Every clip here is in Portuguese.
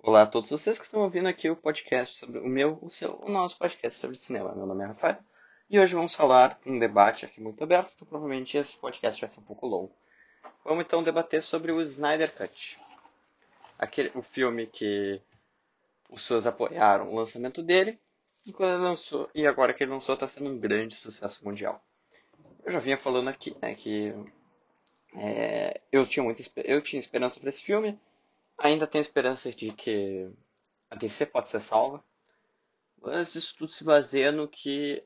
Olá a todos vocês que estão ouvindo aqui o podcast sobre o meu, o seu, o nosso podcast sobre cinema. Meu nome é Rafael e hoje vamos falar um debate aqui muito aberto, então provavelmente esse podcast vai ser um pouco longo. Vamos então debater sobre o Snyder Cut, aquele, o filme que os fãs apoiaram o lançamento dele e quando ele lançou e agora que ele lançou está sendo um grande sucesso mundial. Eu já vinha falando aqui, né, que é, eu tinha muita eu tinha esperança para esse filme Ainda tenho esperança de que a DC pode ser salva, mas isso tudo se baseia no que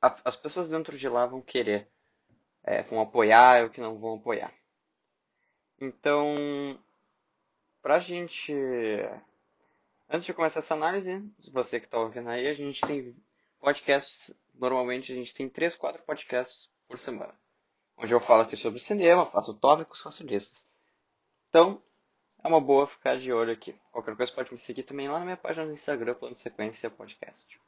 a, as pessoas dentro de lá vão querer, é, vão apoiar e o que não vão apoiar. Então, pra gente. Antes de começar essa análise, você que está ouvindo aí, a gente tem podcasts. Normalmente a gente tem 3, 4 podcasts por semana. Onde eu falo aqui sobre cinema, faço tópicos, faço listas. Então, é uma boa ficar de olho aqui. Qualquer coisa pode me seguir também lá na minha página no Instagram, Plano Sequência Podcast.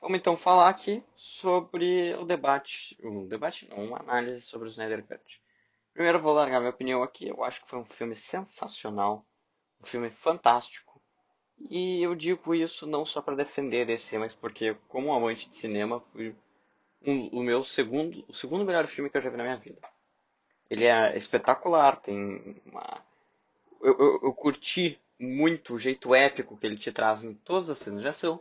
Vamos então falar aqui sobre o debate, um debate não, uma análise sobre o Snyder Cut. Primeiro vou largar minha opinião aqui, eu acho que foi um filme sensacional, um filme fantástico. E eu digo isso não só para defender esse, mas porque como amante de cinema, foi um, o meu segundo, o segundo melhor filme que eu já vi na minha vida. Ele é espetacular, tem uma eu, eu, eu curti muito o jeito épico que ele te traz em todas as cenas de ação.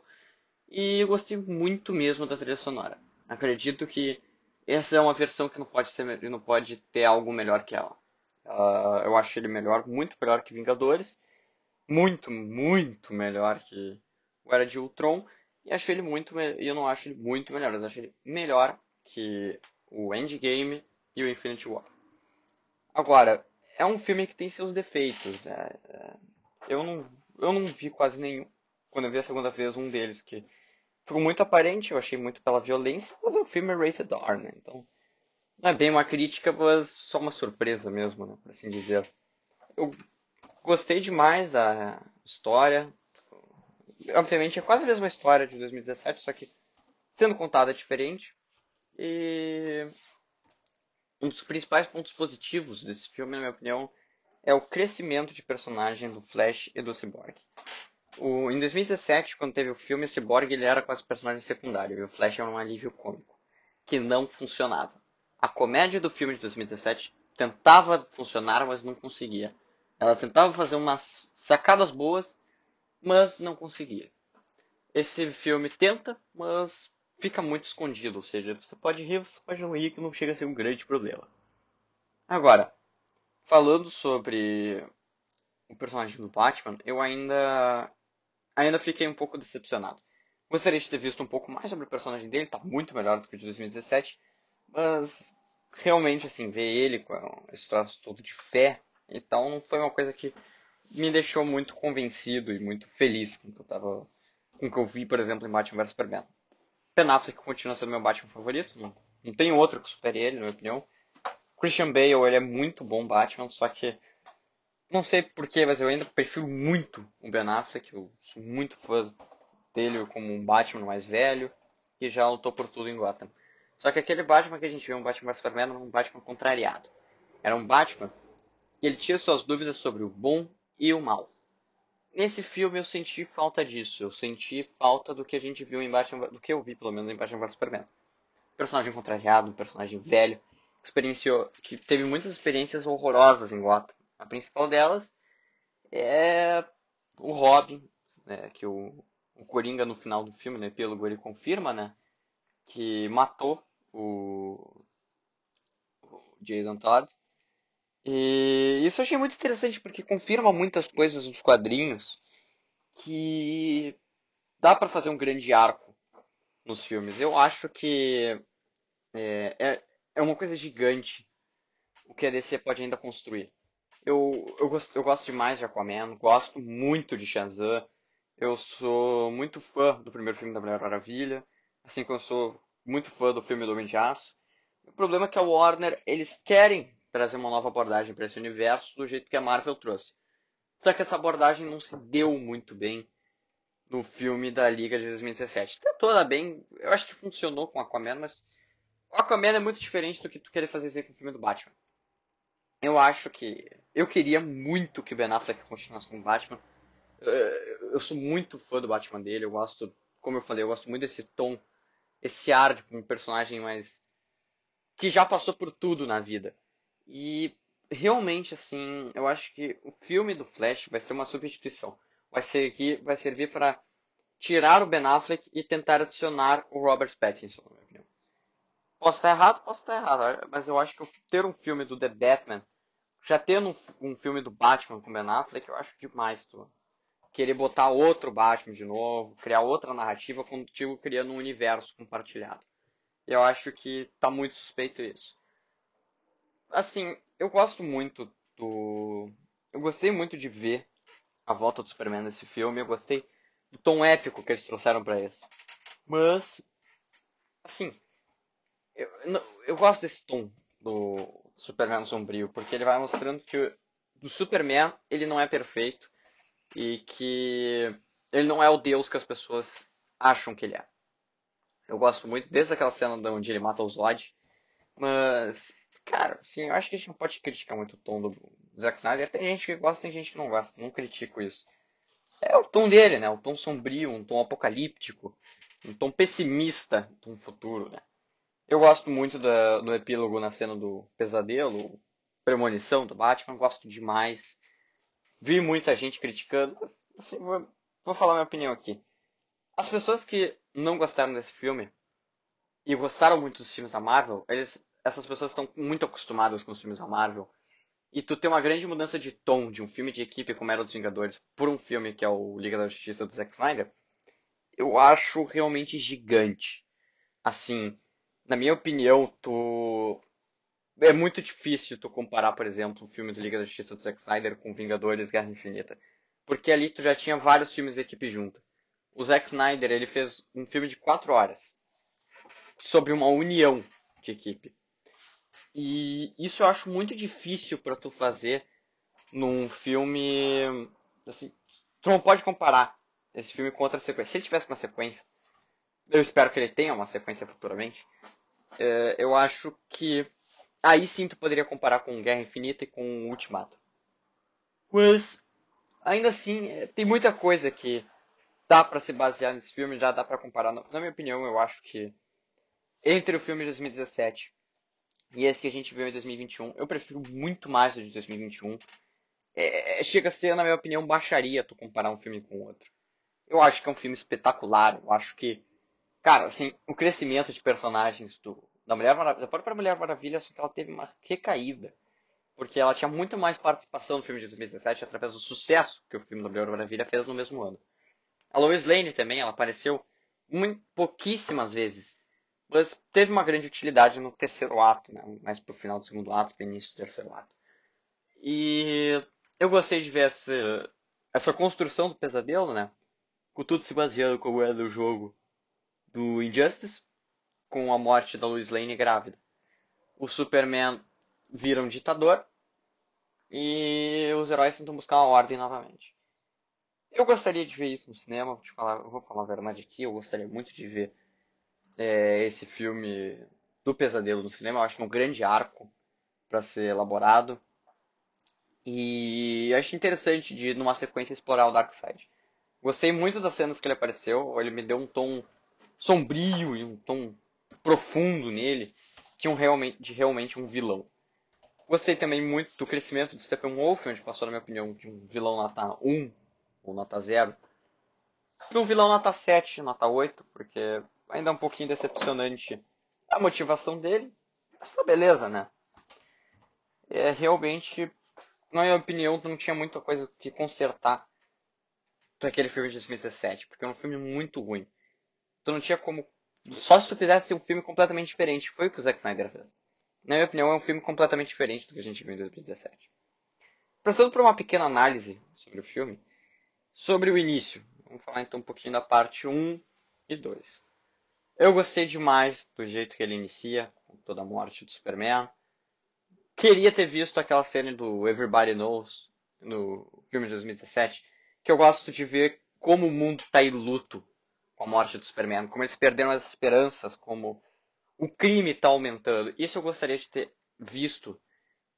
E eu gostei muito mesmo da trilha sonora. Acredito que essa é uma versão que não pode, ser, não pode ter algo melhor que ela. Uh, eu acho ele melhor, muito melhor que Vingadores. Muito, muito melhor que o Era de Ultron. E acho ele muito eu não acho ele muito melhor, eu acho ele melhor que o Endgame e o Infinity War. Agora, é um filme que tem seus defeitos. Né? Eu, não, eu não vi quase nenhum. Quando eu vi a segunda vez, um deles que ficou muito aparente, eu achei muito pela violência, mas o filme é rated R, né? Então, não é bem uma crítica, mas só uma surpresa mesmo, né? Por assim dizer. Eu gostei demais da história. Obviamente é quase a mesma história de 2017, só que sendo contada diferente. E um dos principais pontos positivos desse filme, na minha opinião, é o crescimento de personagem do Flash e do Cyborg. O, em 2017, quando teve o filme, o Cyborg ele era quase personagem secundário e o Flash era um alívio cômico, que não funcionava. A comédia do filme de 2017 tentava funcionar, mas não conseguia. Ela tentava fazer umas sacadas boas, mas não conseguia. Esse filme tenta, mas fica muito escondido, ou seja, você pode rir, você pode não rir, que não chega a ser um grande problema. Agora, falando sobre o personagem do Batman, eu ainda ainda fiquei um pouco decepcionado. Gostaria de ter visto um pouco mais sobre o personagem dele, tá muito melhor do que o de 2017, mas realmente assim, ver ele com esse traço todo de fé e tal, não foi uma coisa que me deixou muito convencido e muito feliz com o que eu tava com o que eu vi, por exemplo, em Batman vs Superman. Ben Affleck continua sendo meu Batman favorito. Não, não tem outro que supere ele, na minha opinião. Christian Bale, ele é muito bom Batman, só que não sei porquê, mas eu ainda prefiro muito o Ben Affleck. Eu sou muito fã dele como um Batman mais velho e já lutou por tudo em Gotham. Só que aquele Batman que a gente viu, um Batman vs Superman, era um Batman contrariado. Era um Batman que ele tinha suas dúvidas sobre o bom e o mal. Nesse filme eu senti falta disso. Eu senti falta do que a gente viu em Batman, do que eu vi pelo menos em Batman vs Superman. Personagem contrariado, um personagem velho, experienciou, que teve muitas experiências horrorosas em Gotham. A principal delas é o Robin, né, que o, o Coringa no final do filme, no epílogo, ele confirma, né, que matou o, o Jason Todd e isso eu achei muito interessante porque confirma muitas coisas dos quadrinhos que dá para fazer um grande arco nos filmes. Eu acho que é, é, é, uma coisa gigante o que a DC pode ainda construir. Eu, eu, gosto, eu gosto demais de Aquaman, gosto muito de Shazam. Eu sou muito fã do primeiro filme da Mulher Maravilha, assim como eu sou muito fã do filme do Homem de Aço. O problema é que a Warner, eles querem trazer uma nova abordagem para esse universo do jeito que a Marvel trouxe. Só que essa abordagem não se deu muito bem no filme da Liga de 2017. Tentou dar bem, eu acho que funcionou com Aquaman, mas o Aquaman é muito diferente do que tu querer fazer com o filme do Batman. Eu acho que eu queria muito que Ben Affleck continuasse com o Batman, Eu sou muito fã do Batman dele, eu gosto, como eu falei, eu gosto muito desse tom, esse ar de um personagem mais. que já passou por tudo na vida. E realmente, assim, eu acho que o filme do Flash vai ser uma substituição. Vai, ser, vai servir para tirar o Ben Affleck e tentar adicionar o Robert Pattinson, na minha opinião. Posso estar errado? Posso estar errado, mas eu acho que ter um filme do The Batman, já tendo um, um filme do Batman com Ben Affleck, eu acho demais, tu. Querer botar outro Batman de novo, criar outra narrativa, contigo criando um universo compartilhado. Eu acho que tá muito suspeito isso. Assim, eu gosto muito do. Eu gostei muito de ver a volta do Superman nesse filme. Eu gostei do tom épico que eles trouxeram para isso. Mas, assim, eu, eu gosto desse tom do Superman sombrio, porque ele vai mostrando que o Superman ele não é perfeito e que ele não é o deus que as pessoas acham que ele é. Eu gosto muito desde aquela cena onde ele mata o Zod, mas Cara, sim, eu acho que a gente não pode criticar muito o tom do Zack Snyder. Tem gente que gosta, tem gente que não gosta. Não critico isso. É o tom dele, né? O tom sombrio, um tom apocalíptico, um tom pessimista do futuro, né? Eu gosto muito da, do epílogo na cena do pesadelo, premonição do Batman, gosto demais. Vi muita gente criticando, mas, assim, vou, vou falar minha opinião aqui. As pessoas que não gostaram desse filme e gostaram muito dos filmes da Marvel, eles essas pessoas estão muito acostumadas com os filmes da Marvel. E tu tem uma grande mudança de tom de um filme de equipe como Era dos Vingadores por um filme que é o Liga da Justiça do Zack Snyder, eu acho realmente gigante. Assim, na minha opinião, tu é muito difícil tu comparar, por exemplo, o filme do Liga da Justiça do Zack Snyder com Vingadores Guerra Infinita. Porque ali tu já tinha vários filmes de equipe junto. O Zack Snyder, ele fez um filme de quatro horas sobre uma união de equipe. E isso eu acho muito difícil para tu fazer num filme. Assim, tu não pode comparar esse filme com outra sequência. Se ele tivesse uma sequência, eu espero que ele tenha uma sequência futuramente. É, eu acho que aí sim tu poderia comparar com Guerra Infinita e com Ultimato. Mas ainda assim, é, tem muita coisa que dá para se basear nesse filme, já dá para comparar. Na minha opinião, eu acho que entre o filme de 2017 e esse que a gente viu em 2021, eu prefiro muito mais o de 2021. É, chega a ser, na minha opinião, baixaria tu comparar um filme com outro. Eu acho que é um filme espetacular. Eu acho que, cara, assim, o crescimento de personagens do, da Mulher Maravilha, da própria Mulher Maravilha, só que ela teve uma recaída. Porque ela tinha muito mais participação no filme de 2017 através do sucesso que o filme da Mulher Maravilha fez no mesmo ano. A Lois Lane também, ela apareceu muito, pouquíssimas vezes mas teve uma grande utilidade no terceiro ato, né? mais pro final do segundo ato, que início do terceiro ato. E eu gostei de ver essa, essa construção do pesadelo, né? Com tudo se baseando como é no jogo do Injustice, com a morte da Lois Lane grávida. O Superman vira um ditador e os heróis tentam buscar uma ordem novamente. Eu gostaria de ver isso no cinema, vou, falar, vou falar a verdade aqui, eu gostaria muito de ver é, esse filme do Pesadelo no cinema. Eu acho que é um grande arco para ser elaborado. E acho interessante de, numa sequência, explorar o Darkseid. Gostei muito das cenas que ele apareceu. Ele me deu um tom sombrio e um tom profundo nele. Tinha um realmente, de realmente um vilão. Gostei também muito do crescimento do Steppenwolf, onde passou, na minha opinião, de um vilão nota 1 ou nota 0 para um vilão nota 7, nota 8, porque ainda é um pouquinho decepcionante a motivação dele. Mas tá beleza, né? É, realmente, na minha opinião, não tinha muita coisa que consertar daquele filme de 2017, porque é um filme muito ruim. Tu não tinha como. Só se tu fizesse um filme completamente diferente. Foi o que o Zack Snyder fez. Na minha opinião, é um filme completamente diferente do que a gente viu em 2017. Passando por uma pequena análise sobre o filme, sobre o início. Vamos falar então um pouquinho da parte 1 e 2. Eu gostei demais do jeito que ele inicia, com toda a morte do Superman. Queria ter visto aquela cena do Everybody Knows no filme de 2017, que eu gosto de ver como o mundo está em luto com a morte do Superman, como eles perderam as esperanças, como o crime está aumentando. Isso eu gostaria de ter visto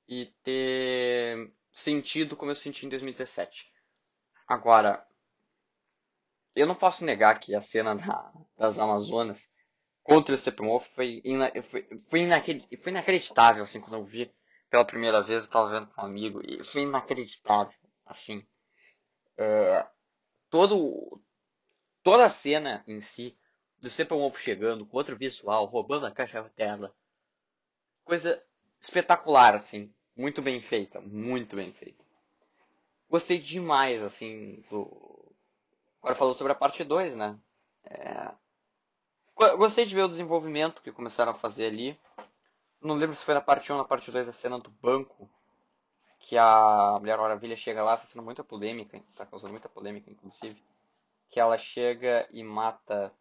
e ter sentido como eu senti em 2017. Agora, eu não posso negar que a cena da, das Amazonas contra o Steppenwolf foi, ina, foi, foi, foi inacreditável, assim, quando eu vi pela primeira vez, eu tava vendo com um amigo, e foi inacreditável, assim. É, todo, toda a cena em si, do Steppenwolf chegando, com outro visual, roubando a caixa tela, coisa espetacular, assim, muito bem feita, muito bem feita. Gostei demais, assim, do... Agora falou sobre a parte 2, né? É... Gostei de ver o desenvolvimento que começaram a fazer ali. Não lembro se foi na parte 1 ou na parte 2 a cena do banco. Que a Mulher Maravilha chega lá, cena muita polêmica, tá causando muita polêmica, inclusive. Que ela chega e mata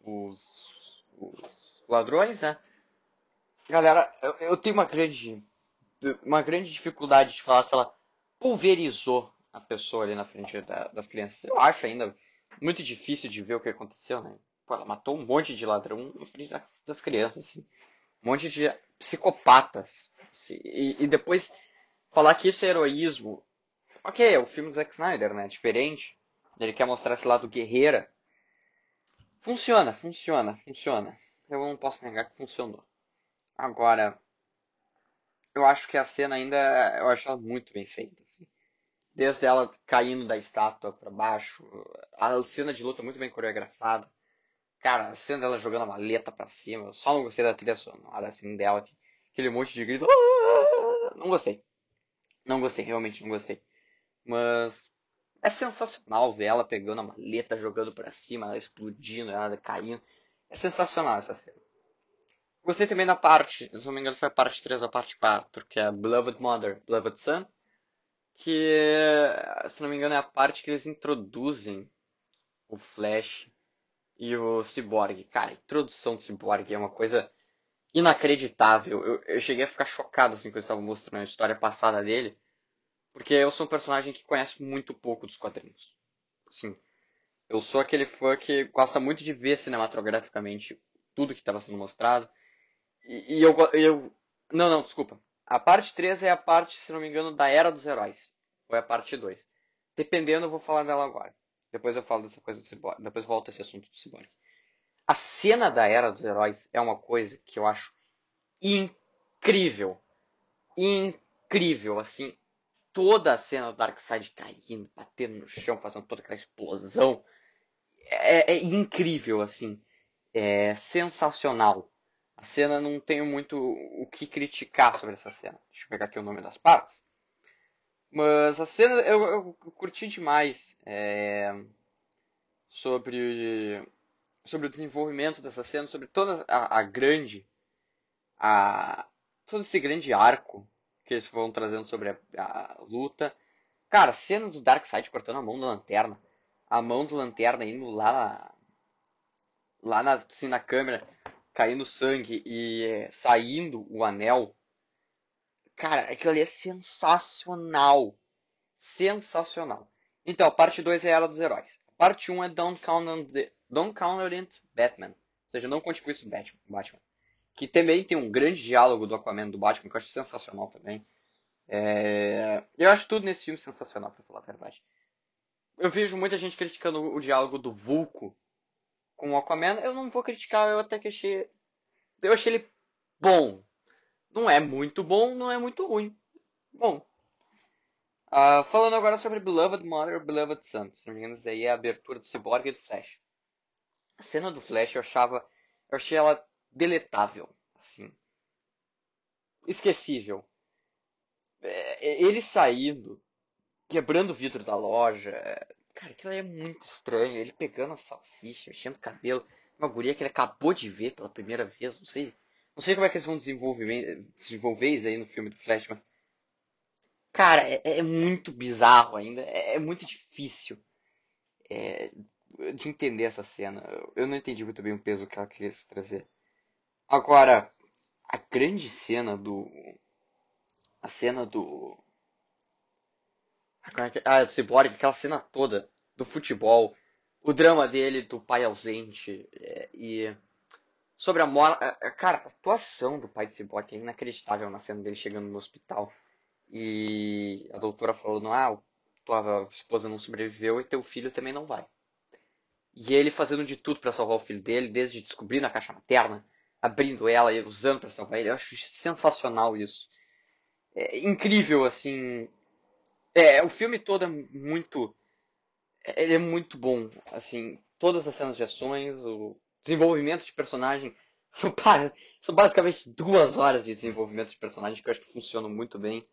os, os ladrões, né? Galera, eu, eu tenho uma grande, uma grande dificuldade de falar se ela pulverizou a pessoa ali na frente da, das crianças. Eu acho ainda muito difícil de ver o que aconteceu, né? Pô, ela matou um monte de ladrão na frente das crianças, assim. Um monte de psicopatas. Assim. E, e, depois falar que isso é heroísmo. Ok, é o filme do Zack Snyder, né? Diferente. Ele quer mostrar esse lado guerreira. Funciona, funciona, funciona. Eu não posso negar que funcionou. Agora, eu acho que a cena ainda, eu acho ela muito bem feita, assim. Desde ela caindo da estátua para baixo, a cena de luta muito bem coreografada. Cara, a cena dela jogando a maleta pra cima, eu só não gostei da trilha sonora, assim, dela, aquele monte de grito. Ah! Não gostei. Não gostei, realmente não gostei. Mas é sensacional ver ela pegando a maleta, jogando pra cima, ela explodindo, ela caindo. É sensacional essa cena. Gostei também da parte, se não me engano foi a parte 3 ou a parte 4, que é Beloved Mother, Beloved Son. Que, se não me engano, é a parte que eles introduzem o Flash e o Cyborg. Cara, a introdução do Cyborg é uma coisa inacreditável. Eu, eu cheguei a ficar chocado assim quando eles estavam mostrando a história passada dele. Porque eu sou um personagem que conhece muito pouco dos quadrinhos. Assim, eu sou aquele fã que gosta muito de ver cinematograficamente tudo que estava sendo mostrado. E, e eu, eu. Não, não, desculpa. A parte 3 é a parte, se não me engano, da Era dos Heróis. Ou é a parte 2. Dependendo, eu vou falar dela agora. Depois eu falo dessa coisa do Cyborg. Depois volto a esse assunto do Cyborg. A cena da Era dos Heróis é uma coisa que eu acho incrível. Incrível, assim. Toda a cena do Darkseid caindo, batendo no chão, fazendo toda aquela explosão. É, é incrível, assim. É sensacional. A cena não tenho muito o que criticar sobre essa cena. Deixa eu pegar aqui o nome das partes. Mas a cena eu, eu curti demais é, sobre, sobre o desenvolvimento dessa cena, sobre toda a, a grande. A, todo esse grande arco que eles vão trazendo sobre a, a luta. Cara, a cena do Darkseid cortando a mão da lanterna. A mão do lanterna indo lá. Lá na, assim, na câmera caindo sangue e é, saindo o anel. Cara, aquilo ali é sensacional. Sensacional. Então, a parte 2 é ela dos heróis. A parte 1 um é Don't Count, on the, Don't Count on Batman. Ou seja, não conte com isso Batman. Que também tem um grande diálogo do Aquaman do Batman, que eu acho sensacional também. É... Eu acho tudo nesse filme sensacional, pra falar a verdade. Eu vejo muita gente criticando o diálogo do Vulco com o Aquaman, eu não vou criticar, eu até que achei. Eu achei ele bom. Não é muito bom, não é muito ruim. Bom. Uh, falando agora sobre Beloved Mother, Beloved Son. Se não me engano, aí é a abertura do Cyborg e do Flash. A cena do Flash eu achava. Eu achei ela deletável. Assim. Esquecível. É, ele saindo, quebrando o vidro da loja, Cara, aquilo é muito estranho. Ele pegando a salsicha, mexendo o cabelo. Uma guria que ele acabou de ver pela primeira vez. Não sei. Não sei como é que eles vão desenvolver, desenvolver isso aí no filme do Flash, mas. Cara, é, é muito bizarro ainda. É, é muito difícil é, de entender essa cena. Eu não entendi muito bem o peso que ela queria trazer. Agora, a grande cena do. A cena do ah, Cyborg, aquela cena toda do futebol, o drama dele, do pai ausente, é, e sobre a morte. É, é, cara, a atuação do pai de Cyborg é inacreditável na cena dele chegando no hospital e a doutora falando: Ah, tua esposa não sobreviveu e teu filho também não vai. E ele fazendo de tudo para salvar o filho dele, desde descobrindo a caixa materna, abrindo ela e usando para salvar ele. Eu acho sensacional isso. É incrível, assim. É, o filme todo é muito. Ele é muito bom, assim. Todas as cenas de ações, o desenvolvimento de personagem. São, são basicamente duas horas de desenvolvimento de personagem que eu acho que funcionam muito bem.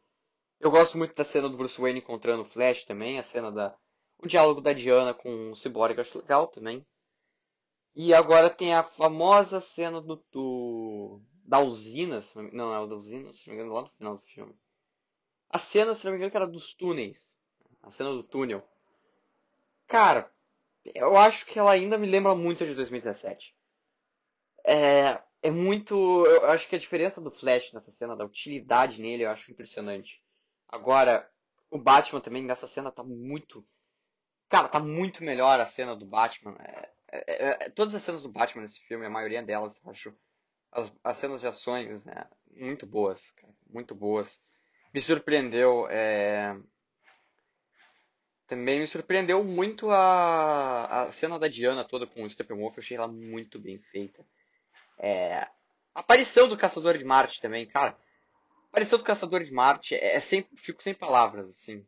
Eu gosto muito da cena do Bruce Wayne encontrando o Flash também, a cena da. O diálogo da Diana com o Cyborg eu acho legal também. E agora tem a famosa cena do, do da usina, não, não é da usina, se não me engano, lá no final do filme. A cena, se não me engano, que era dos túneis. A cena do túnel. Cara, eu acho que ela ainda me lembra muito de 2017. É, é muito. Eu acho que a diferença do Flash nessa cena, da utilidade nele, eu acho impressionante. Agora, o Batman também nessa cena tá muito. Cara, tá muito melhor a cena do Batman. É, é, é, todas as cenas do Batman nesse filme, a maioria delas, eu acho. As, as cenas de ações, né, muito boas, cara, muito boas. Me surpreendeu. É... Também me surpreendeu muito a, a cena da Diana toda com o Steppenwolf. Eu achei ela muito bem feita. É... A aparição do Caçador de Marte também, cara. A aparição do Caçador de Marte é, é sem, fico sem palavras, assim.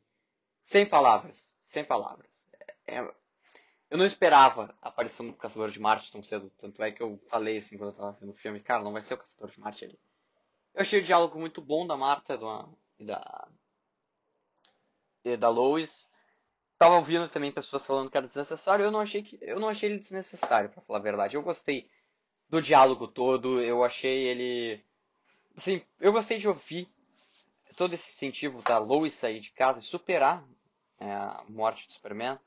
Sem palavras. Sem palavras. É, é eu não esperava a aparição do Caçador de Marte tão cedo. Tanto é que eu falei assim quando eu tava vendo o filme, cara, não vai ser o Caçador de Marte ali. Eu achei o diálogo muito bom da Marta e da, e da Lois. Tava ouvindo também pessoas falando que era desnecessário. Eu não achei que eu não achei ele desnecessário, para falar a verdade. Eu gostei do diálogo todo. Eu achei ele, assim, eu gostei de ouvir todo esse incentivo da Lois sair de casa e superar é, a morte do Superman.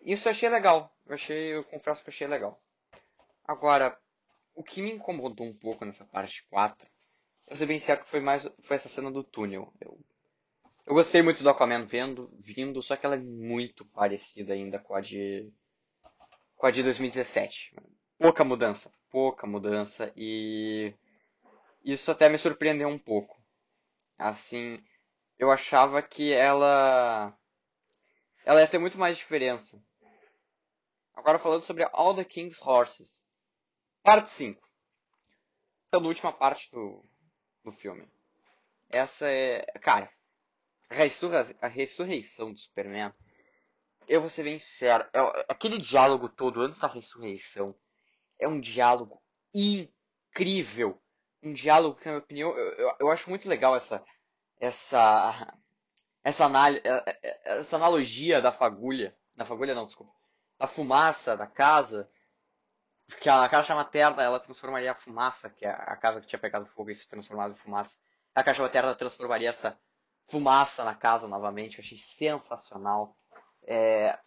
Isso eu achei legal. Eu achei, eu confesso que eu achei legal. Agora, o que me incomodou um pouco nessa parte 4, eu sei bem certo que foi mais foi essa cena do túnel. Eu, eu gostei muito do Aquaman vendo, vindo, só que ela é muito parecida ainda com a de com a de 2017. Pouca mudança, pouca mudança e isso até me surpreendeu um pouco. Assim, eu achava que ela ela ia ter muito mais diferença. Agora falando sobre All the King's Horses. Parte 5. Então, última parte do, do filme. Essa é. Cara, a, a ressurreição do Superman. Eu vou ser bem sincero. É, aquele diálogo todo antes da ressurreição é um diálogo incrível. Um diálogo que, na minha opinião, eu, eu, eu acho muito legal essa. Essa. Essa, essa analogia da fagulha. Da fagulha não, desculpa da fumaça da casa, que a caixa materna ela transformaria a fumaça, que é a casa que tinha pegado fogo e se transformado em fumaça, a caixa materna transformaria essa fumaça na casa novamente. Eu achei sensacional. É,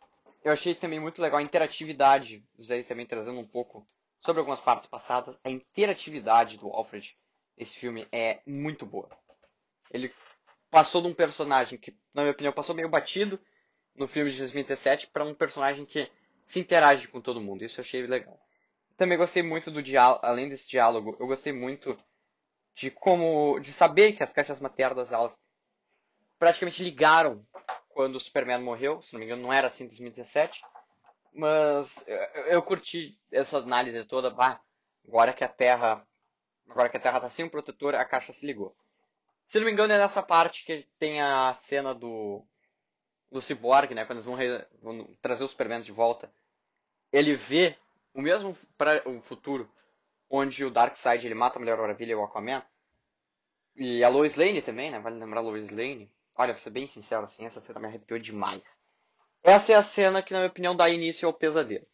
eu achei também muito legal a interatividade, Zé também trazendo um pouco sobre algumas partes passadas. A interatividade do Alfred nesse filme é muito boa. Ele passou de um personagem que, na minha opinião, passou meio batido no filme de 2017 para um personagem que se interage com todo mundo. Isso eu achei legal. Também gostei muito do diálogo, além desse diálogo, eu gostei muito de como, de saber que as caixas maternas elas praticamente ligaram quando o Superman morreu. Se não me engano, não era assim em 2017. Mas eu, eu curti essa análise toda. Bah, agora que a Terra, agora que a Terra tá sem um protetor, a caixa se ligou. Se não me engano, é nessa parte que tem a cena do do Cyborg, né, quando eles vão, re, vão trazer o Superman de volta, ele vê o mesmo pra, o futuro onde o Darkseid ele mata a Mulher Maravilha e o Aquaman. E a Lois Lane também, né? Vale lembrar a Lois Lane. Olha, vou ser bem sincero assim, essa cena me arrepiou demais. Essa é a cena que, na minha opinião, dá início ao pesadelo.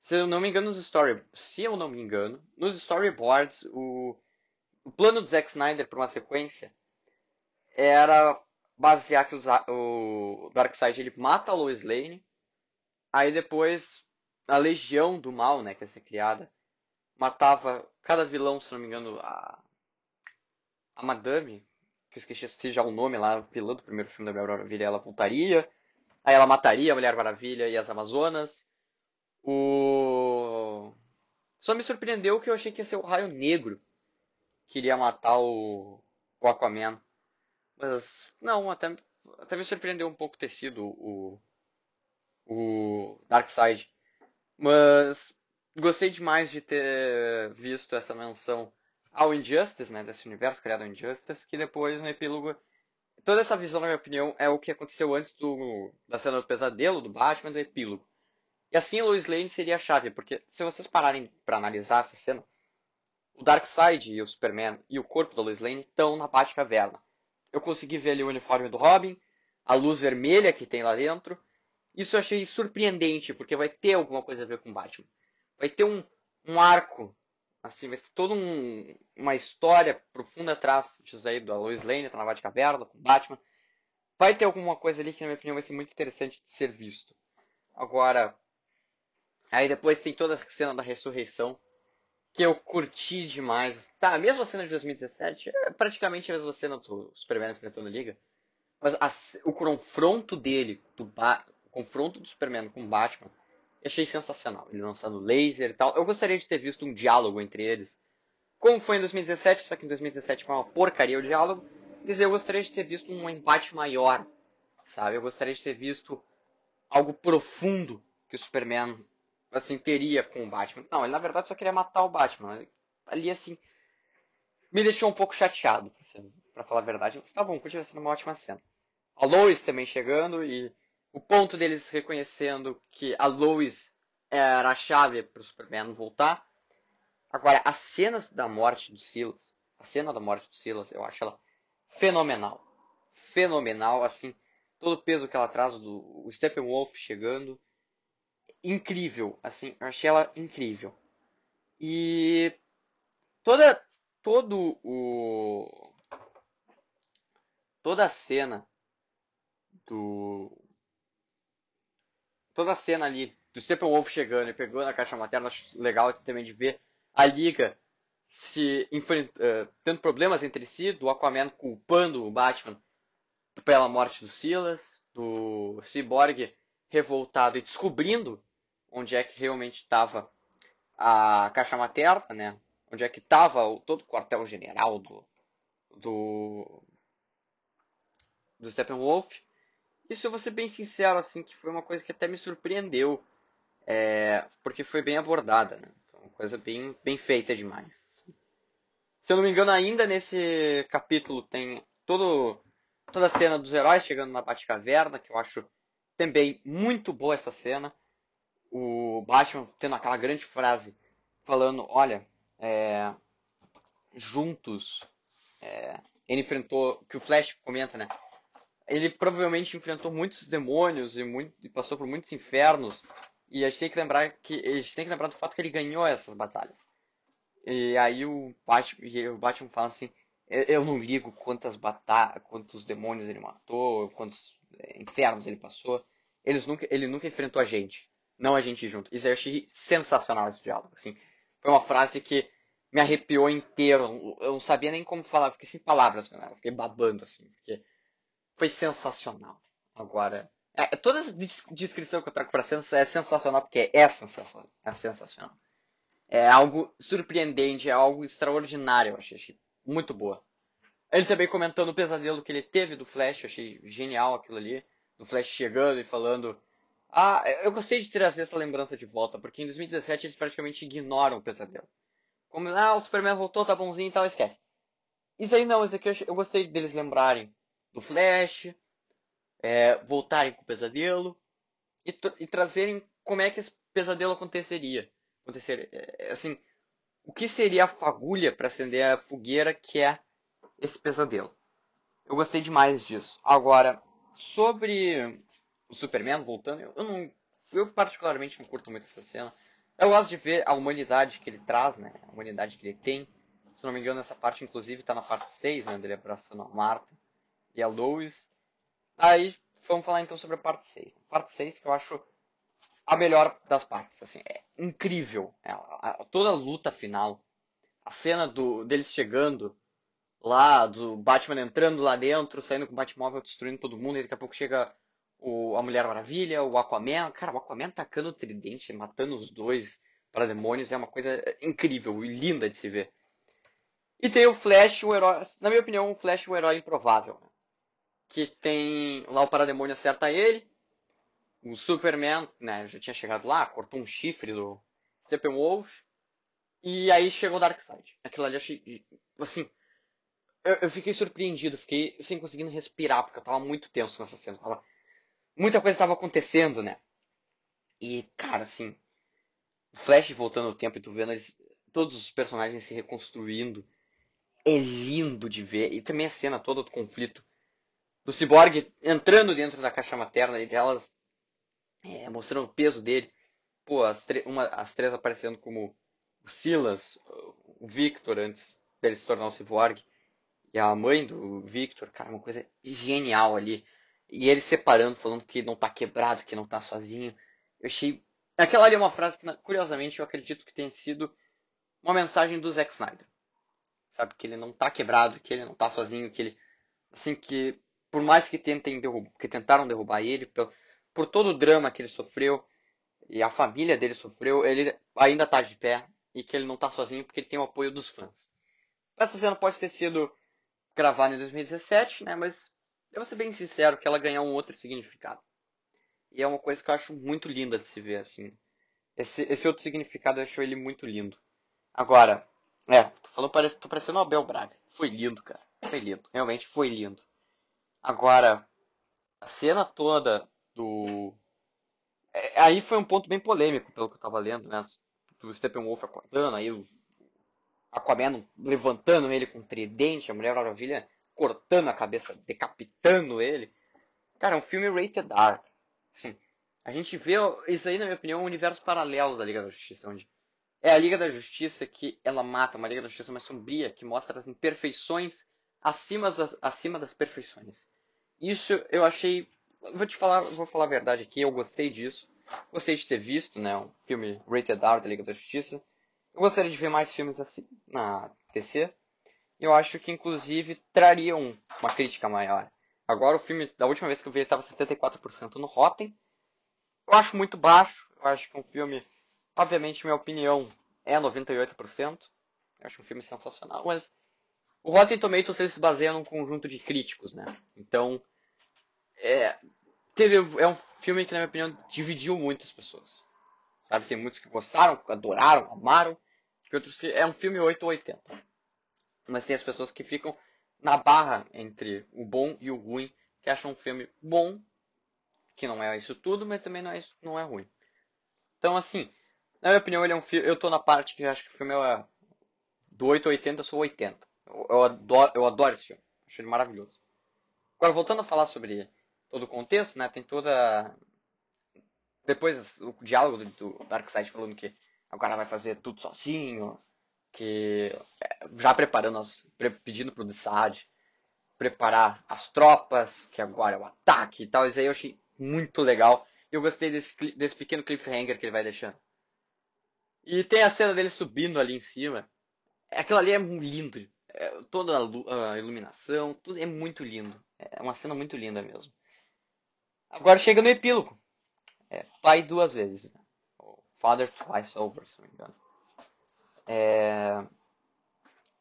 Se eu não me engano, nos story... se eu não me engano, nos storyboards, o, o plano do Zack Snyder para uma sequência era basear que o Darkseid ele mata a Lois Lane, aí depois a Legião do Mal, né, que ia ser criada, matava cada vilão, se não me engano, a, a Madame, que eu esqueci já o nome lá, vilã do primeiro filme da Mulher Maravilha, ela voltaria, aí ela mataria a Mulher Maravilha e as Amazonas, o... Só me surpreendeu que eu achei que ia ser o Raio Negro que iria matar o, o Aquaman. Mas, não, até, até me surpreendeu um pouco ter sido o, o Darkseid. Mas gostei demais de ter visto essa menção ao Injustice, né, desse universo criado ao Injustice, que depois no epílogo toda essa visão, na minha opinião, é o que aconteceu antes do, da cena do pesadelo do Batman do epílogo. E assim Lois Lane seria a chave, porque se vocês pararem para analisar essa cena, o Darkseid e o Superman e o corpo da Lois Lane estão na Batcaverna. Eu consegui ver ali o uniforme do Robin, a luz vermelha que tem lá dentro. Isso eu achei surpreendente, porque vai ter alguma coisa a ver com Batman. Vai ter um, um arco, assim, vai ter toda um, uma história profunda atrás disso aí da Lois Lane, tá na Batcaverna, com Batman. Vai ter alguma coisa ali que, na minha opinião, vai ser muito interessante de ser visto. Agora, Aí depois tem toda a cena da ressurreição, que eu curti demais. Tá, a mesma cena de 2017 é praticamente a mesma cena do Superman enfrentando a Liga. Mas a, o confronto dele, do ba o confronto do Superman com o Batman, achei sensacional. Ele lançando laser e tal. Eu gostaria de ter visto um diálogo entre eles. Como foi em 2017, só que em 2017 foi uma porcaria o diálogo. Dizer, eu gostaria de ter visto um embate maior, sabe? Eu gostaria de ter visto algo profundo que o Superman assim, teria com o Batman. Não, ele na verdade só queria matar o Batman. Ali, assim, me deixou um pouco chateado, para falar a verdade. Mas tá bom, continua sendo uma ótima cena. A Lois também chegando e o ponto deles reconhecendo que a Lois era a chave para o Superman voltar. Agora, as cenas da morte do Silas, a cena da morte do Silas, eu acho ela fenomenal. Fenomenal, assim, todo o peso que ela traz do Steppenwolf chegando, incrível, assim, eu achei ela incrível. E toda todo o toda a cena do toda a cena ali do Steppenwolf chegando e pegando a caixa materna, acho legal também de ver a liga se uh, tendo problemas entre si, do Aquaman culpando o Batman pela morte do Silas, do Cyborg revoltado e descobrindo onde é que realmente estava a caixa materna, né? Onde é que estava todo o quartel-general do, do, do Steppenwolf. Isso eu vou ser bem sincero, assim, que foi uma coisa que até me surpreendeu, é, porque foi bem abordada, né? Foi uma coisa bem, bem feita demais. Assim. Se eu não me engano, ainda nesse capítulo tem todo, toda a cena dos heróis chegando na Batcaverna, que eu acho também muito boa essa cena o Batman tendo aquela grande frase falando, olha, é, juntos, é, ele enfrentou, que o Flash comenta, né? Ele provavelmente enfrentou muitos demônios e, muito, e passou por muitos infernos. E a gente tem que lembrar que a gente tem que lembrar do fato que ele ganhou essas batalhas. E aí o Batman, o Batman fala assim, eu não ligo quantas batalhas, quantos demônios ele matou, quantos é, infernos ele passou. Eles nunca, ele nunca enfrentou a gente não a gente junto. Isso eu achei sensacional esse diálogo, assim. Foi uma frase que me arrepiou inteiro. Eu não sabia nem como falar, fiquei sem palavras, né? fiquei babando, assim, porque foi sensacional. Agora, é, toda descrição que eu trago pra cena é sensacional, porque é sensacional. É sensacional. É algo surpreendente, é algo extraordinário, eu achei, achei muito boa. Ele também comentando o pesadelo que ele teve do Flash, eu achei genial aquilo ali. Do Flash chegando e falando ah, eu gostei de trazer essa lembrança de volta, porque em 2017 eles praticamente ignoram o pesadelo. Como, ah, o Superman voltou, tá bonzinho e tal, esquece. Isso aí não, isso aqui eu, eu gostei deles lembrarem do Flash, é, voltarem com o pesadelo e, e, trazerem como é que esse pesadelo aconteceria. Acontecer, é, assim, o que seria a fagulha para acender a fogueira que é esse pesadelo. Eu gostei demais disso. Agora, sobre o Superman voltando, eu, não. Eu particularmente não curto muito essa cena. Eu gosto de ver a humanidade que ele traz, né? A humanidade que ele tem. Se não me engano, essa parte, inclusive, tá na parte 6, né? Dele abraçando a Marta e a Lois. Aí, vamos falar então sobre a parte 6. Parte 6 que eu acho a melhor das partes, assim. É incrível. É, a, a, toda a luta final. A cena do, deles chegando lá, do Batman entrando lá dentro, saindo com o Batmóvel, destruindo todo mundo, e daqui a pouco chega o, a Mulher Maravilha, o Aquaman. Cara, o Aquaman tacando o tridente, matando os dois para demônios, é uma coisa incrível e linda de se ver. E tem o Flash, o herói. Na minha opinião, o Flash é o herói improvável. Né? Que tem. Lá o parademônio acerta ele. o Superman, né, já tinha chegado lá, cortou um chifre do Steppenwolf, e aí chegou o Darkseid. Aquilo ali, assim, eu, eu, fiquei surpreendido, fiquei sem conseguindo respirar, porque eu tava muito tenso nessa cena. Tava, muita coisa estava acontecendo, né? E, cara, assim, Flash voltando no tempo e tu vendo eles, todos os personagens se reconstruindo, é lindo de ver. E também a cena toda do conflito do Cyborg entrando dentro da caixa materna e delas é, mostrando o peso dele. Pô, as, uma, as três aparecendo como o Silas, o Victor, antes dele se tornar um Cyborg, e a mãe do Victor, cara, uma coisa genial ali. E ele separando, falando que não tá quebrado, que não tá sozinho. Eu achei. Aquela ali é uma frase que, curiosamente, eu acredito que tenha sido uma mensagem do Zack Snyder. Sabe? Que ele não tá quebrado, que ele não tá sozinho, que ele. Assim, que por mais que tentem que tentaram derrubar ele, por, por todo o drama que ele sofreu e a família dele sofreu, ele ainda tá de pé e que ele não tá sozinho porque ele tem o apoio dos fãs. Essa cena pode ter sido gravada em 2017, né? Mas eu vou ser bem sincero que ela ganhou um outro significado. E é uma coisa que eu acho muito linda de se ver, assim. Esse, esse outro significado eu acho ele muito lindo. Agora, é, tu falou, parece, tô parecendo o Abel Braga. Foi lindo, cara. Foi lindo. Realmente foi lindo. Agora, a cena toda do. É, aí foi um ponto bem polêmico, pelo que eu tava lendo, né? Do Steppenwolf acordando, aí o Aquaman levantando ele com um tridente, a Mulher Maravilha cortando a cabeça, decapitando ele. Cara, é um filme rated R. Assim, a gente vê isso aí, na minha opinião, é um universo paralelo da Liga da Justiça, onde é a Liga da Justiça que ela mata, uma Liga da Justiça mais sombria, que mostra as imperfeições acima das, acima das perfeições. Isso eu achei. Vou te falar, vou falar a verdade aqui, eu gostei disso. Gostei de ter visto, né, um filme rated R da Liga da Justiça. Eu gostaria de ver mais filmes assim na DC. Eu acho que inclusive trariam uma crítica maior. Agora o filme, da última vez que eu vi, estava 74% no Rotten. Eu acho muito baixo. Eu acho que um filme, obviamente, minha opinião é 98%. Eu acho um filme sensacional, mas o Rotten Tomatoes se baseia num conjunto de críticos, né? Então, é, teve, é um filme que, na minha opinião, dividiu muitas pessoas. Sabe, tem muitos que gostaram, adoraram, amaram, e outros que é um filme 8 ou 80. Mas tem as pessoas que ficam na barra entre o bom e o ruim, que acham um filme bom, que não é isso tudo, mas também não é, isso, não é ruim. Então, assim, na minha opinião, ele é um filme. Eu tô na parte que acho que o filme é do 8 ou 80, eu sou 80. Eu adoro, eu adoro esse filme. Acho ele maravilhoso. Agora, voltando a falar sobre todo o contexto, né? Tem toda. Depois o diálogo do, do Darkseid falando que agora vai fazer tudo sozinho. Que. É, já preparando as. pedindo pro Desaad preparar as tropas, que agora é o ataque e tal. Isso aí eu achei muito legal. Eu gostei desse, desse pequeno cliffhanger que ele vai deixando. E tem a cena dele subindo ali em cima. Aquilo ali é lindo. É, toda a, a, iluminação, tudo é muito lindo. É uma cena muito linda mesmo. Agora chega no epílogo. É, pai duas vezes. Né? Father twice over, se não me engano. É,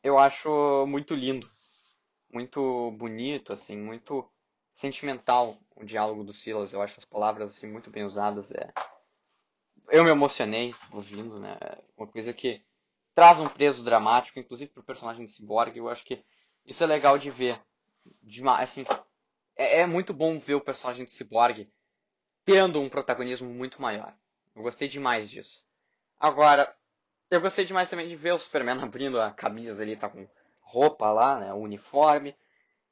eu acho muito lindo. Muito bonito, assim, muito sentimental o diálogo do Silas. Eu acho as palavras assim, muito bem usadas. É... Eu me emocionei ouvindo, né? Uma coisa que traz um peso dramático, inclusive pro personagem do Cyborg. Eu acho que isso é legal de ver. Assim, é, é muito bom ver o personagem do Cyborg tendo um protagonismo muito maior. Eu gostei demais disso. Agora, eu gostei demais também de ver o Superman abrindo a camisa ali, tá com roupa lá, né, uniforme.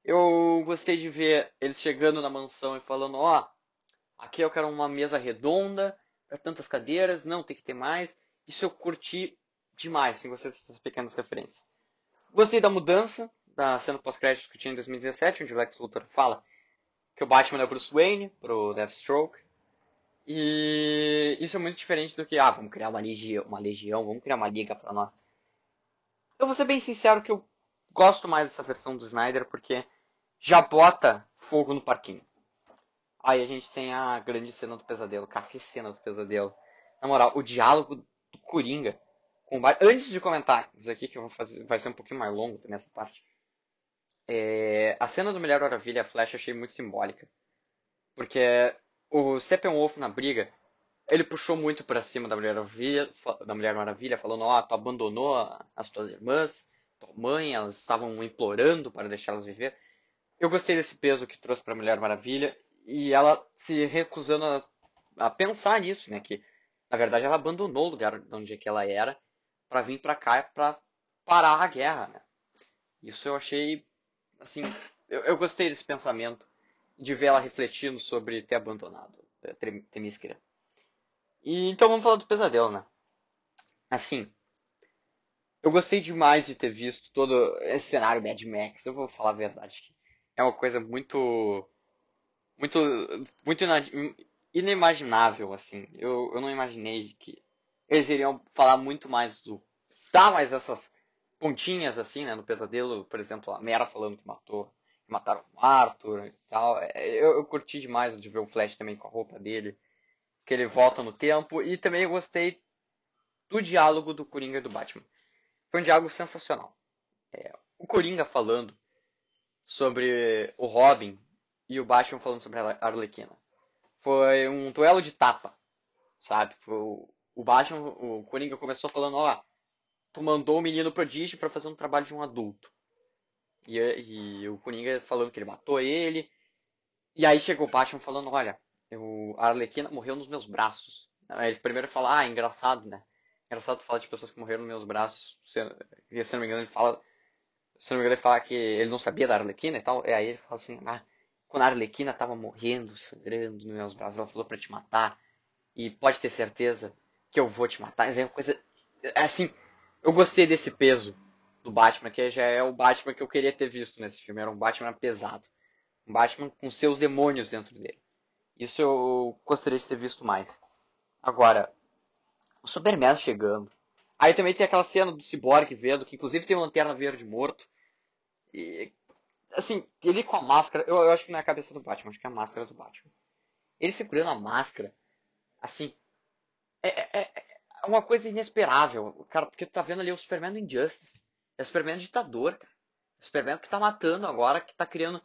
Eu gostei de ver eles chegando na mansão e falando, ó, oh, aqui eu quero uma mesa redonda, para tantas cadeiras, não, tem que ter mais. Isso eu curti demais, sem gostei dessas pequenas referências. Gostei da mudança da cena pós-crédito que tinha em 2017, onde o Lex Luthor fala que o Batman é Bruce Wayne pro Deathstroke. E isso é muito diferente do que, ah, vamos criar uma legião, uma legião vamos criar uma liga pra nós. Eu vou ser bem sincero que eu gosto mais dessa versão do Snyder porque já bota fogo no parquinho. Aí a gente tem a grande cena do pesadelo. Cara, que cena do pesadelo. Na moral, o diálogo do Coringa com Antes de comentar isso aqui, que eu vou fazer, vai ser um pouquinho mais longo também essa parte. É, a cena do Mulher Maravilha, a Flash, eu achei muito simbólica. Porque o Steppenwolf na briga, ele puxou muito pra cima da Mulher Maravilha, da Mulher Maravilha falando, ó, oh, tu abandonou as tuas irmãs, tua mãe, elas estavam implorando para deixá-las viver. Eu gostei desse peso que trouxe pra Mulher Maravilha, e ela se recusando a, a pensar nisso, né, que na verdade ela abandonou o lugar onde é que ela era para vir para cá para parar a guerra, né? Isso eu achei, assim, eu, eu gostei desse pensamento de ver ela refletindo sobre ter abandonado eh, Temísquera. E então vamos falar do pesadelo, né? Assim, eu gostei demais de ter visto todo esse cenário Mad Max. Eu vou falar a verdade. É uma coisa muito. Muito. Muito inimaginável, assim. Eu, eu não imaginei que eles iriam falar muito mais do. Dar mais essas pontinhas, assim, né? No pesadelo. Por exemplo, a Mera falando que matou. Que mataram o Arthur e tal. É, eu, eu curti demais de ver o Flash também com a roupa dele que ele volta no tempo. E também eu gostei do diálogo do Coringa e do Batman. Foi um diálogo sensacional. É, o Coringa falando sobre o Robin e o Batman falando sobre a Arlequina. Foi um duelo de tapa, sabe? Foi o, o Batman, o Coringa começou falando, ó, tu mandou o menino prodígio para fazer um trabalho de um adulto. E, e o Coringa falando que ele matou ele. E aí chegou o Batman falando, olha, eu, a Arlequina morreu nos meus braços. Ele primeiro fala, ah, engraçado, né? Engraçado falar de pessoas que morreram nos meus braços. Se, se não me engano, ele fala. Se não me engano, ele fala que ele não sabia da Arlequina e tal. E aí ele fala assim, ah, quando a Arlequina tava morrendo, sangrando nos meus braços, ela falou para te matar. E pode ter certeza que eu vou te matar. É uma coisa. É assim, eu gostei desse peso do Batman, que já é o Batman que eu queria ter visto nesse filme. Era um Batman pesado. Um Batman com seus demônios dentro dele. Isso eu gostaria de ter visto mais. Agora, o Superman chegando. Aí também tem aquela cena do Cyborg vendo, que inclusive tem uma lanterna verde morto. E, assim, ele com a máscara, eu, eu, acho que não é a cabeça do Batman, acho que é a máscara do Batman. Ele segurando a máscara, assim, é, é, é uma coisa inesperável, cara, porque tu tá vendo ali o Superman do Injustice. É o Superman ditador, cara. É o Superman que tá matando agora, que tá criando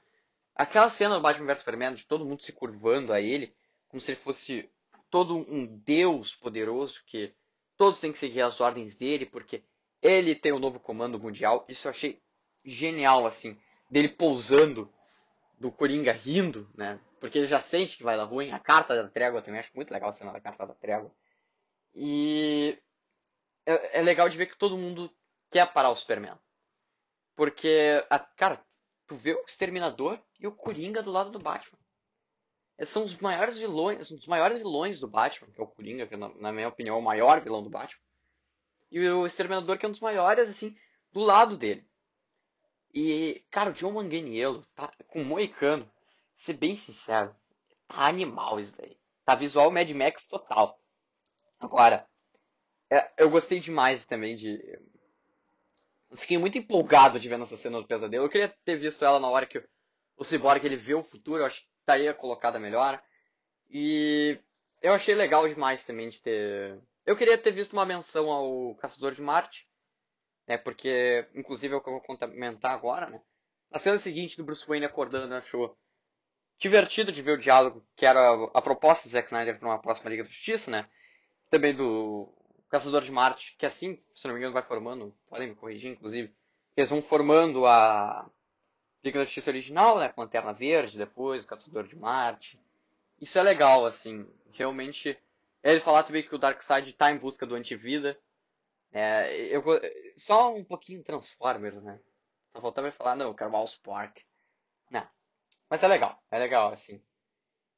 Aquela cena do Batman vs Superman, de todo mundo se curvando a ele, como se ele fosse todo um deus poderoso que todos têm que seguir as ordens dele, porque ele tem o novo comando mundial. Isso eu achei genial, assim, dele pousando, do Coringa rindo, né? Porque ele já sente que vai dar ruim. A carta da trégua também, acho muito legal a cena da carta da trégua. E é, é legal de ver que todo mundo quer parar o Superman. Porque, a, cara, tu vê o Exterminador e o Coringa do lado do Batman. Eles são os maiores vilões, os maiores vilões do Batman, que é o Coringa, que na minha opinião é o maior vilão do Batman. E o Exterminador, que é um dos maiores, assim, do lado dele. E, cara, o John Manganiello, tá com o Moicano, ser bem sincero, tá animal isso daí. Tá visual Mad Max total. Agora, é, eu gostei demais também de fiquei muito empolgado de ver essa cena do pesadelo. Eu queria ter visto ela na hora que o Cyborg ele vê o futuro, eu acho que estaria colocada melhor. E eu achei legal demais também de ter. Eu queria ter visto uma menção ao Caçador de Marte, né? Porque, inclusive, é o que eu vou comentar agora, né? Na cena seguinte do Bruce Wayne acordando, achou divertido de ver o diálogo, que era a proposta do Zack Snyder para uma próxima Liga da Justiça, né? Também do Caçador de Marte, que assim, se não me engano, vai formando, podem me corrigir, inclusive, eles vão formando a Liga da Justiça original, né, Lanterna Verde, depois, o Caçador de Marte. Isso é legal, assim, realmente. Ele falar também que o Darkseid está em busca do antivida. É, eu, só um pouquinho Transformers, né? Só faltava ele falar, não, eu quero Mouse Park. Não. Mas é legal, é legal, assim.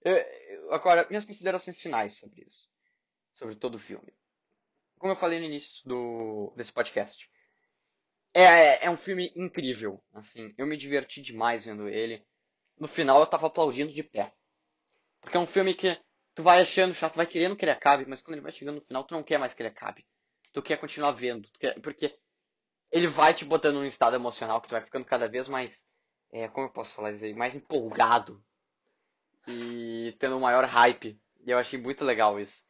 Eu, eu, agora, minhas considerações finais sobre isso. Sobre todo o filme como eu falei no início do, desse podcast, é, é um filme incrível. Assim, eu me diverti demais vendo ele. No final eu tava aplaudindo de pé. Porque é um filme que tu vai achando chato, vai querendo que ele acabe, mas quando ele vai chegando no final, tu não quer mais que ele acabe. Tu quer continuar vendo. Quer, porque ele vai te botando num estado emocional que tu vai ficando cada vez mais. É, como eu posso falar isso aí? Mais empolgado. E tendo um maior hype. E eu achei muito legal isso.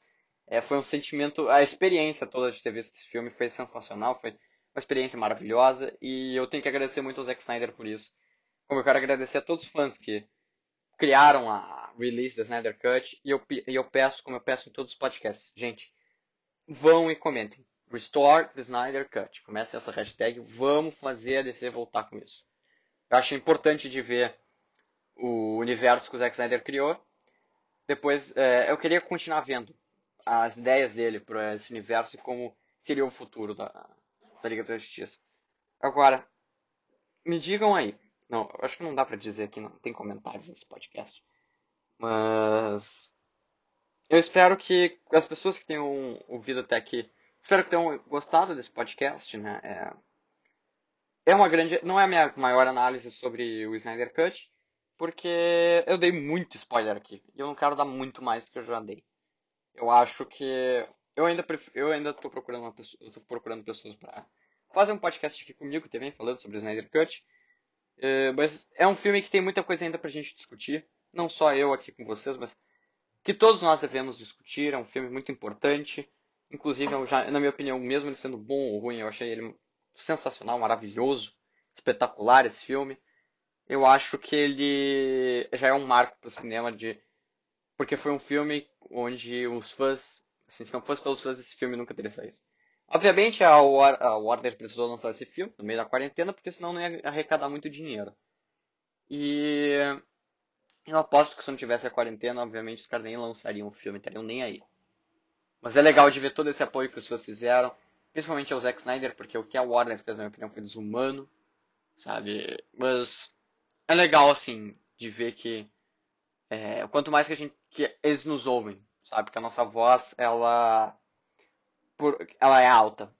É, foi um sentimento, a experiência toda de ter visto esse filme foi sensacional, foi uma experiência maravilhosa e eu tenho que agradecer muito ao Zack Snyder por isso. Como eu quero agradecer a todos os fãs que criaram a release da Snyder Cut e eu, e eu peço, como eu peço em todos os podcasts, gente, vão e comentem. Restore the Snyder Cut. Comece essa hashtag, vamos fazer a DC voltar com isso. Eu acho importante de ver o universo que o Zack Snyder criou. Depois, é, eu queria continuar vendo as ideias dele para esse universo e como seria o futuro da, da Liga da Justiça. Agora, me digam aí. Não, acho que não dá pra dizer aqui, não tem comentários nesse podcast. Mas. Eu espero que as pessoas que tenham ouvido até aqui. Espero que tenham gostado desse podcast, né? É, é uma grande. Não é a minha maior análise sobre o Snyder Cut, porque eu dei muito spoiler aqui. E eu não quero dar muito mais do que eu já dei. Eu acho que. Eu ainda, pref... eu ainda tô procurando uma pessoa. Eu tô procurando pessoas para fazer um podcast aqui comigo também, falando sobre Snyder Cut. Uh, mas é um filme que tem muita coisa ainda pra gente discutir. Não só eu aqui com vocês, mas que todos nós devemos discutir. É um filme muito importante. Inclusive, eu já, na minha opinião, mesmo ele sendo bom ou ruim, eu achei ele sensacional, maravilhoso, espetacular esse filme. Eu acho que ele já é um marco pro cinema de porque foi um filme onde os fãs, assim, se não fosse pelos fãs, esse filme nunca teria saído. Obviamente a, War a Warner precisou lançar esse filme no meio da quarentena, porque senão não ia arrecadar muito dinheiro. E eu aposto que se não tivesse a quarentena, obviamente os caras nem lançariam o filme, estariam nem aí. Mas é legal de ver todo esse apoio que os fãs fizeram, principalmente ao Zack Snyder, porque o que a Warner fez, na minha opinião, foi desumano, sabe? Mas é legal, assim, de ver que é, quanto mais que a gente que eles nos ouvem, sabe? Que a nossa voz ela por, ela é alta.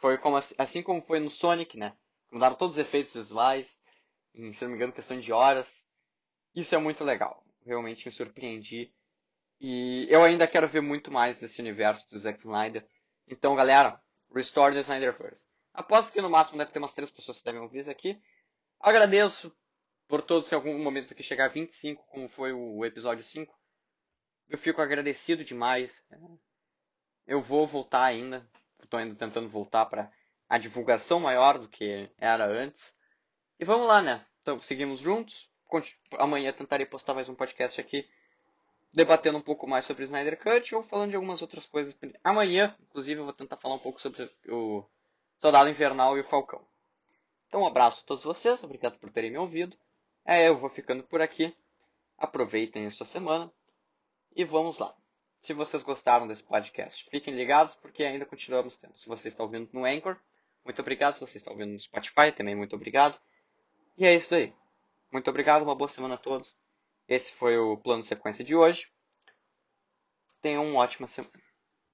Foi como assim como foi no Sonic, né? Mudaram todos os efeitos visuais em, se não me engano, questão de horas. Isso é muito legal. Realmente me surpreendi. E eu ainda quero ver muito mais desse universo do Zack Snyder. Então, galera, Restore the Snyderverse. Aposto que no máximo deve ter umas três pessoas que devem ouvir isso aqui. Agradeço por todos em algum momento aqui chegar a 25, como foi o episódio 5. Eu fico agradecido demais. Eu vou voltar ainda. Estou ainda tentando voltar para a divulgação maior do que era antes. E vamos lá, né? Então, seguimos juntos. Amanhã tentarei postar mais um podcast aqui, debatendo um pouco mais sobre Snyder Cut ou falando de algumas outras coisas. Amanhã, inclusive, eu vou tentar falar um pouco sobre o Soldado Invernal e o Falcão. Então, um abraço a todos vocês. Obrigado por terem me ouvido. É, eu vou ficando por aqui. Aproveitem esta semana e vamos lá. Se vocês gostaram desse podcast, fiquem ligados porque ainda continuamos tendo. Se você está ouvindo no Anchor, muito obrigado. Se você está ouvindo no Spotify, também muito obrigado. E é isso aí. Muito obrigado, uma boa semana a todos. Esse foi o plano de sequência de hoje. Tenham uma ótima semana.